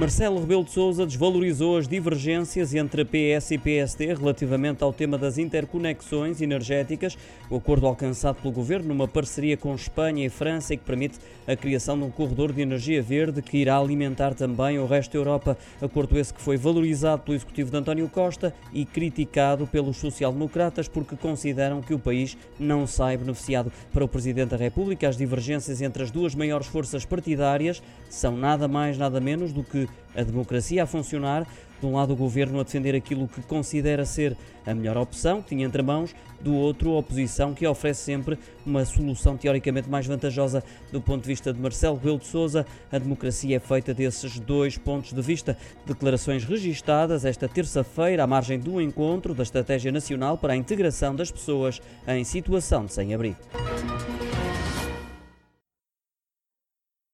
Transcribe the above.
Marcelo Rebelo de Sousa desvalorizou as divergências entre PS e PSD relativamente ao tema das interconexões energéticas, o acordo alcançado pelo governo numa parceria com Espanha e França e que permite a criação de um corredor de energia verde que irá alimentar também o resto da Europa. Acordo esse que foi valorizado pelo executivo de António Costa e criticado pelos social-democratas porque consideram que o país não sai beneficiado. Para o presidente da República, as divergências entre as duas maiores forças partidárias são nada mais nada menos do que a democracia a funcionar, de um lado o governo a defender aquilo que considera ser a melhor opção, que tinha entre mãos, do outro a oposição que oferece sempre uma solução teoricamente mais vantajosa do ponto de vista de Marcelo Rebelo de Sousa. A democracia é feita desses dois pontos de vista. Declarações registadas esta terça-feira à margem do encontro da Estratégia Nacional para a Integração das Pessoas em Situação de Sem-Abrigo.